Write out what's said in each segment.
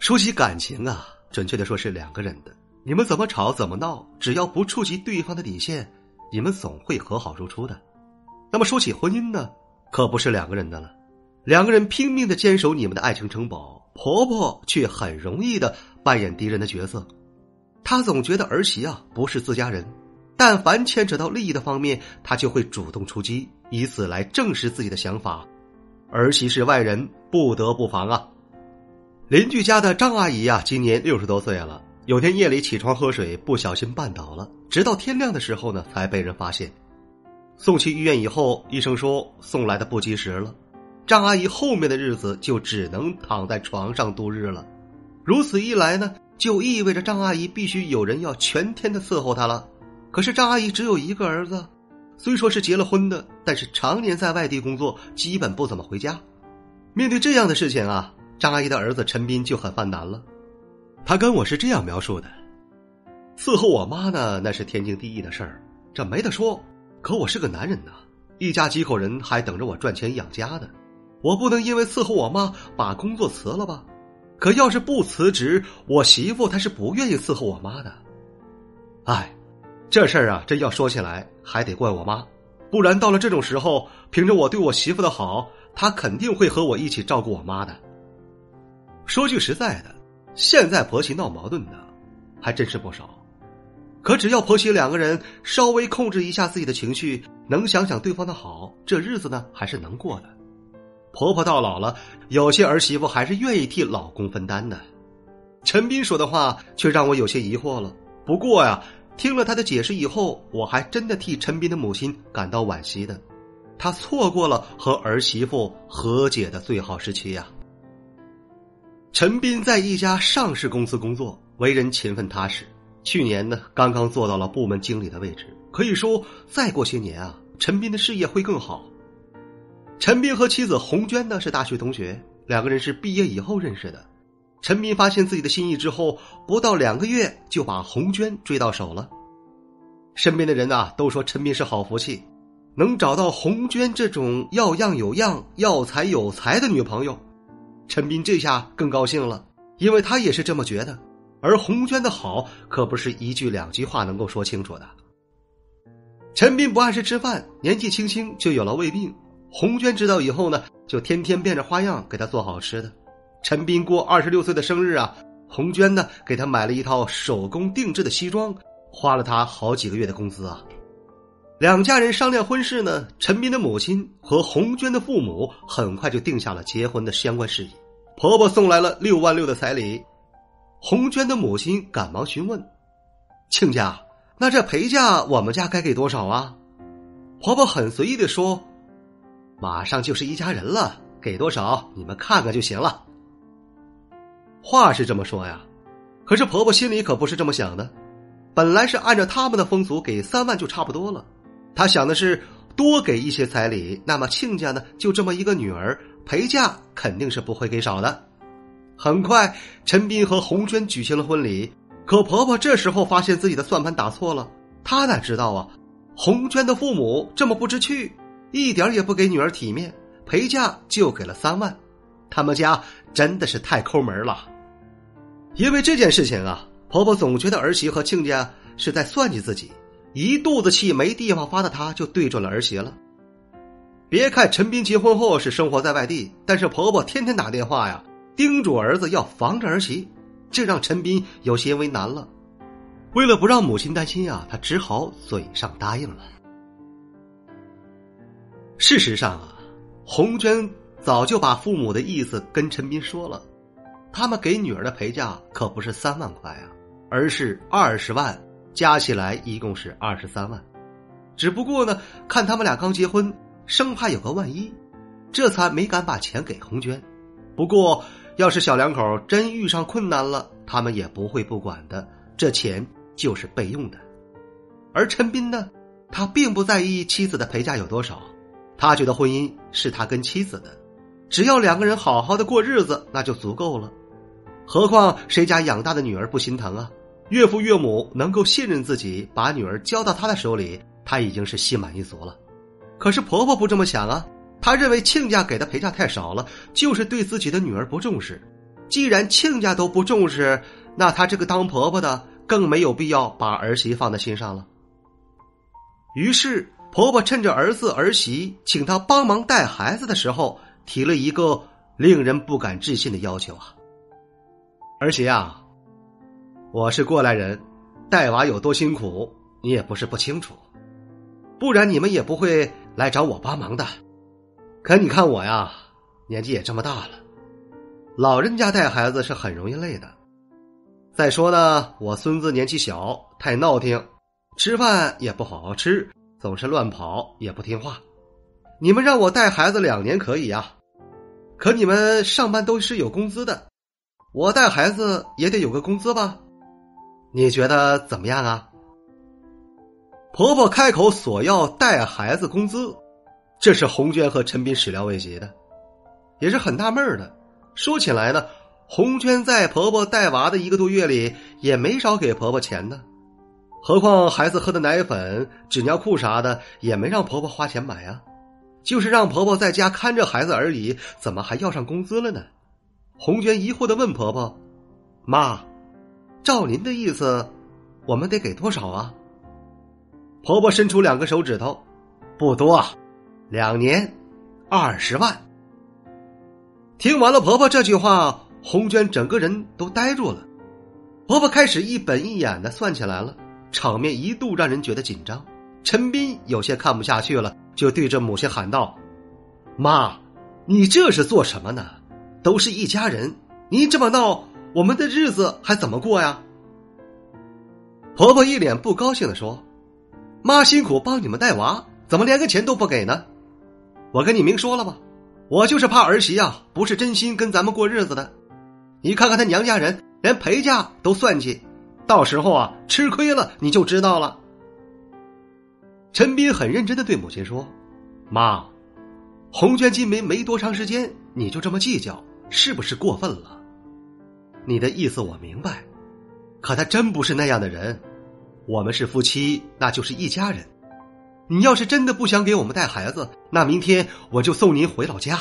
说起感情啊，准确的说是两个人的。你们怎么吵怎么闹，只要不触及对方的底线，你们总会和好如初的。那么说起婚姻呢，可不是两个人的了。两个人拼命的坚守你们的爱情城堡，婆婆却很容易的扮演敌人的角色。她总觉得儿媳啊不是自家人，但凡牵扯到利益的方面，她就会主动出击，以此来证实自己的想法。儿媳是外人，不得不防啊。邻居家的张阿姨呀，今年六十多岁了。有天夜里起床喝水，不小心绊倒了，直到天亮的时候呢，才被人发现。送去医院以后，医生说送来的不及时了。张阿姨后面的日子就只能躺在床上度日了。如此一来呢，就意味着张阿姨必须有人要全天的伺候她了。可是张阿姨只有一个儿子，虽说是结了婚的，但是常年在外地工作，基本不怎么回家。面对这样的事情啊。张阿姨的儿子陈斌就很犯难了，他跟我是这样描述的：伺候我妈呢，那是天经地义的事儿，这没得说。可我是个男人呐，一家几口人还等着我赚钱养家呢，我不能因为伺候我妈把工作辞了吧？可要是不辞职，我媳妇她是不愿意伺候我妈的。哎，这事儿啊，真要说起来还得怪我妈，不然到了这种时候，凭着我对我媳妇的好，她肯定会和我一起照顾我妈的。说句实在的，现在婆媳闹矛盾的还真是不少。可只要婆媳两个人稍微控制一下自己的情绪，能想想对方的好，这日子呢还是能过的。婆婆到老了，有些儿媳妇还是愿意替老公分担的。陈斌说的话却让我有些疑惑了。不过呀，听了他的解释以后，我还真的替陈斌的母亲感到惋惜的。他错过了和儿媳妇和解的最好时期呀。陈斌在一家上市公司工作，为人勤奋踏实。去年呢，刚刚做到了部门经理的位置。可以说，再过些年啊，陈斌的事业会更好。陈斌和妻子洪娟呢是大学同学，两个人是毕业以后认识的。陈斌发现自己的心意之后，不到两个月就把洪娟追到手了。身边的人呐都说陈斌是好福气，能找到洪娟这种要样有样、要才有才的女朋友。陈斌这下更高兴了，因为他也是这么觉得。而红娟的好可不是一句两句话能够说清楚的。陈斌不按时吃饭，年纪轻轻就有了胃病。红娟知道以后呢，就天天变着花样给他做好吃的。陈斌过二十六岁的生日啊，红娟呢给他买了一套手工定制的西装，花了他好几个月的工资啊。两家人商量婚事呢，陈斌的母亲和红娟的父母很快就定下了结婚的相关事宜。婆婆送来了六万六的彩礼，红娟的母亲赶忙询问：“亲家，那这陪嫁我们家该给多少啊？”婆婆很随意的说：“马上就是一家人了，给多少你们看看就行了。”话是这么说呀，可是婆婆心里可不是这么想的，本来是按照他们的风俗给三万就差不多了。他想的是多给一些彩礼，那么亲家呢就这么一个女儿，陪嫁肯定是不会给少的。很快，陈斌和红娟举行了婚礼。可婆婆这时候发现自己的算盘打错了，她哪知道啊？红娟的父母这么不知趣，一点也不给女儿体面，陪嫁就给了三万。他们家真的是太抠门了。因为这件事情啊，婆婆总觉得儿媳和亲家是在算计自己。一肚子气没地方发的她，就对准了儿媳了。别看陈斌结婚后是生活在外地，但是婆婆天天打电话呀，叮嘱儿子要防着儿媳，这让陈斌有些为难了。为了不让母亲担心呀，他只好嘴上答应了。事实上啊，红娟早就把父母的意思跟陈斌说了，他们给女儿的陪嫁可不是三万块啊，而是二十万。加起来一共是二十三万，只不过呢，看他们俩刚结婚，生怕有个万一，这才没敢把钱给红娟。不过要是小两口真遇上困难了，他们也不会不管的，这钱就是备用的。而陈斌呢，他并不在意妻子的陪嫁有多少，他觉得婚姻是他跟妻子的，只要两个人好好的过日子，那就足够了。何况谁家养大的女儿不心疼啊？岳父岳母能够信任自己，把女儿交到他的手里，他已经是心满意足了。可是婆婆不这么想啊。她认为亲家给的陪嫁太少了，就是对自己的女儿不重视。既然亲家都不重视，那她这个当婆婆的更没有必要把儿媳放在心上了。于是，婆婆趁着儿子儿媳请她帮忙带孩子的时候，提了一个令人不敢置信的要求啊！儿媳啊，我是过来人，带娃有多辛苦，你也不是不清楚，不然你们也不会来找我帮忙的。可你看我呀，年纪也这么大了，老人家带孩子是很容易累的。再说呢，我孙子年纪小，太闹挺，吃饭也不好好吃，总是乱跑，也不听话。你们让我带孩子两年可以呀，可你们上班都是有工资的，我带孩子也得有个工资吧？你觉得怎么样啊？婆婆开口索要带孩子工资。这是红娟和陈斌始料未及的，也是很纳闷的。说起来呢，红娟在婆婆带娃的一个多月里，也没少给婆婆钱呢。何况孩子喝的奶粉、纸尿裤啥的，也没让婆婆花钱买啊，就是让婆婆在家看着孩子而已，怎么还要上工资了呢？红娟疑惑的问婆婆：“妈，照您的意思，我们得给多少啊？”婆婆伸出两个手指头：“不多。”两年，二十万。听完了婆婆这句话，红娟整个人都呆住了。婆婆开始一本一眼的算起来了，场面一度让人觉得紧张。陈斌有些看不下去了，就对着母亲喊道：“妈，你这是做什么呢？都是一家人，你这么闹，我们的日子还怎么过呀？”婆婆一脸不高兴的说：“妈辛苦帮你们带娃，怎么连个钱都不给呢？”我跟你明说了吧，我就是怕儿媳呀，不是真心跟咱们过日子的。你看看他娘家人，连陪嫁都算计，到时候啊，吃亏了你就知道了。陈斌很认真的对母亲说：“妈，红娟进门没多长时间，你就这么计较，是不是过分了？你的意思我明白，可他真不是那样的人。我们是夫妻，那就是一家人。”你要是真的不想给我们带孩子，那明天我就送您回老家。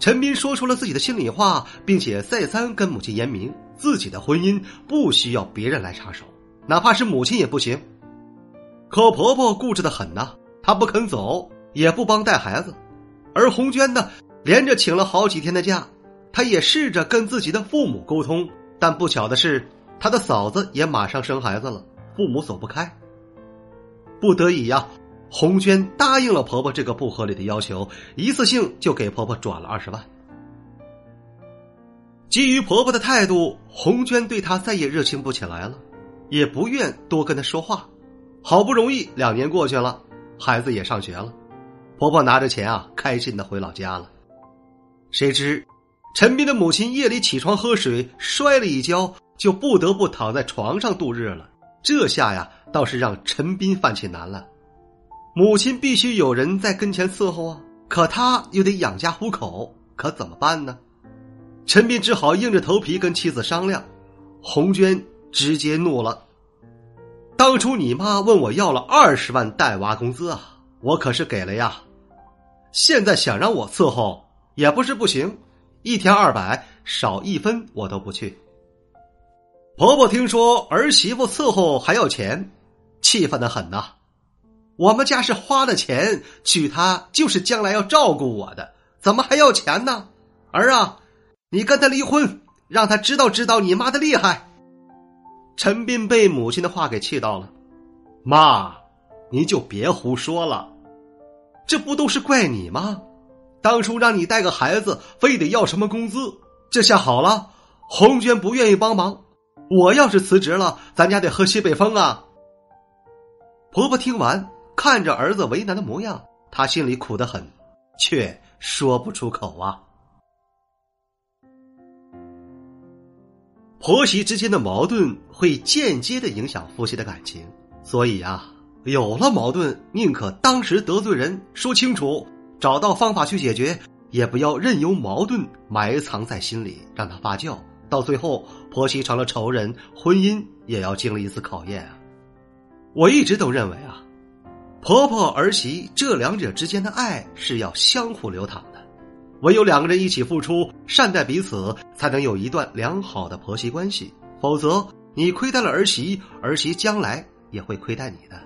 陈斌说出了自己的心里话，并且再三跟母亲言明，自己的婚姻不需要别人来插手，哪怕是母亲也不行。可婆婆固执的很呐，她不肯走，也不帮带孩子。而红娟呢，连着请了好几天的假，她也试着跟自己的父母沟通，但不巧的是，她的嫂子也马上生孩子了，父母走不开。不得已呀，红娟答应了婆婆这个不合理的要求，一次性就给婆婆转了二十万。基于婆婆的态度，红娟对她再也热情不起来了，也不愿多跟她说话。好不容易两年过去了，孩子也上学了，婆婆拿着钱啊，开心的回老家了。谁知陈斌的母亲夜里起床喝水，摔了一跤，就不得不躺在床上度日了。这下呀，倒是让陈斌犯起难了。母亲必须有人在跟前伺候啊，可他又得养家糊口，可怎么办呢？陈斌只好硬着头皮跟妻子商量。红娟直接怒了：“当初你妈问我要了二十万带娃工资啊，我可是给了呀。现在想让我伺候也不是不行，一天二百，少一分我都不去。”婆婆听说儿媳妇伺候还要钱，气愤的很呐。我们家是花了钱娶她，就是将来要照顾我的，怎么还要钱呢？儿啊，你跟他离婚，让他知道知道你妈的厉害。陈斌被母亲的话给气到了，妈，你就别胡说了，这不都是怪你吗？当初让你带个孩子，非得要什么工资？这下好了，红娟不愿意帮忙。我要是辞职了，咱家得喝西北风啊！婆婆听完，看着儿子为难的模样，她心里苦得很，却说不出口啊。婆媳之间的矛盾会间接的影响夫妻的感情，所以啊，有了矛盾，宁可当时得罪人，说清楚，找到方法去解决，也不要任由矛盾埋藏在心里，让它发酵，到最后婆媳成了仇人，婚姻也要经历一次考验啊！我一直都认为啊，婆婆儿媳这两者之间的爱是要相互流淌的。唯有两个人一起付出，善待彼此，才能有一段良好的婆媳关系。否则，你亏待了儿媳，儿媳将来也会亏待你的。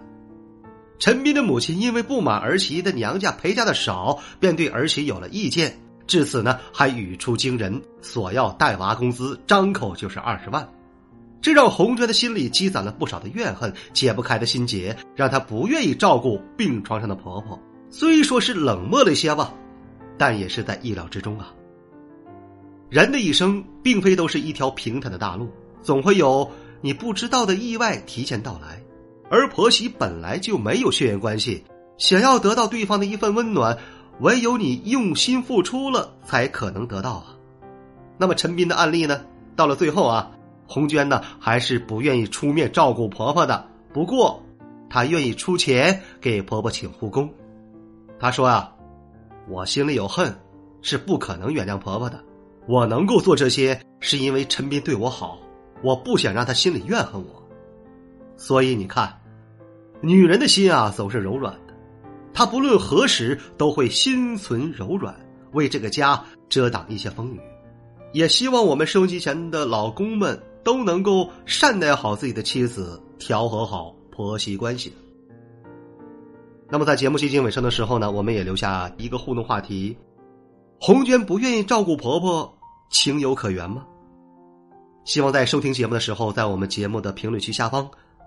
陈斌的母亲因为不满儿媳的娘家陪嫁的少，便对儿媳有了意见，至此呢还语出惊人，索要带娃工资，张口就是二十万，这让红娟的心里积攒了不少的怨恨，解不开的心结，让她不愿意照顾病床上的婆婆。虽说是冷漠了些吧。但也是在意料之中啊。人的一生并非都是一条平坦的大路，总会有你不知道的意外提前到来。而婆媳本来就没有血缘关系，想要得到对方的一份温暖，唯有你用心付出了，才可能得到啊。那么陈斌的案例呢？到了最后啊，红娟呢还是不愿意出面照顾婆婆的，不过她愿意出钱给婆婆请护工。她说啊。我心里有恨，是不可能原谅婆婆的。我能够做这些，是因为陈斌对我好，我不想让他心里怨恨我。所以你看，女人的心啊，总是柔软的，她不论何时都会心存柔软，为这个家遮挡一些风雨。也希望我们收机前的老公们都能够善待好自己的妻子，调和好婆媳关系。那么在节目接近尾声的时候呢，我们也留下一个互动话题：红娟不愿意照顾婆婆，情有可原吗？希望在收听节目的时候，在我们节目的评论区下方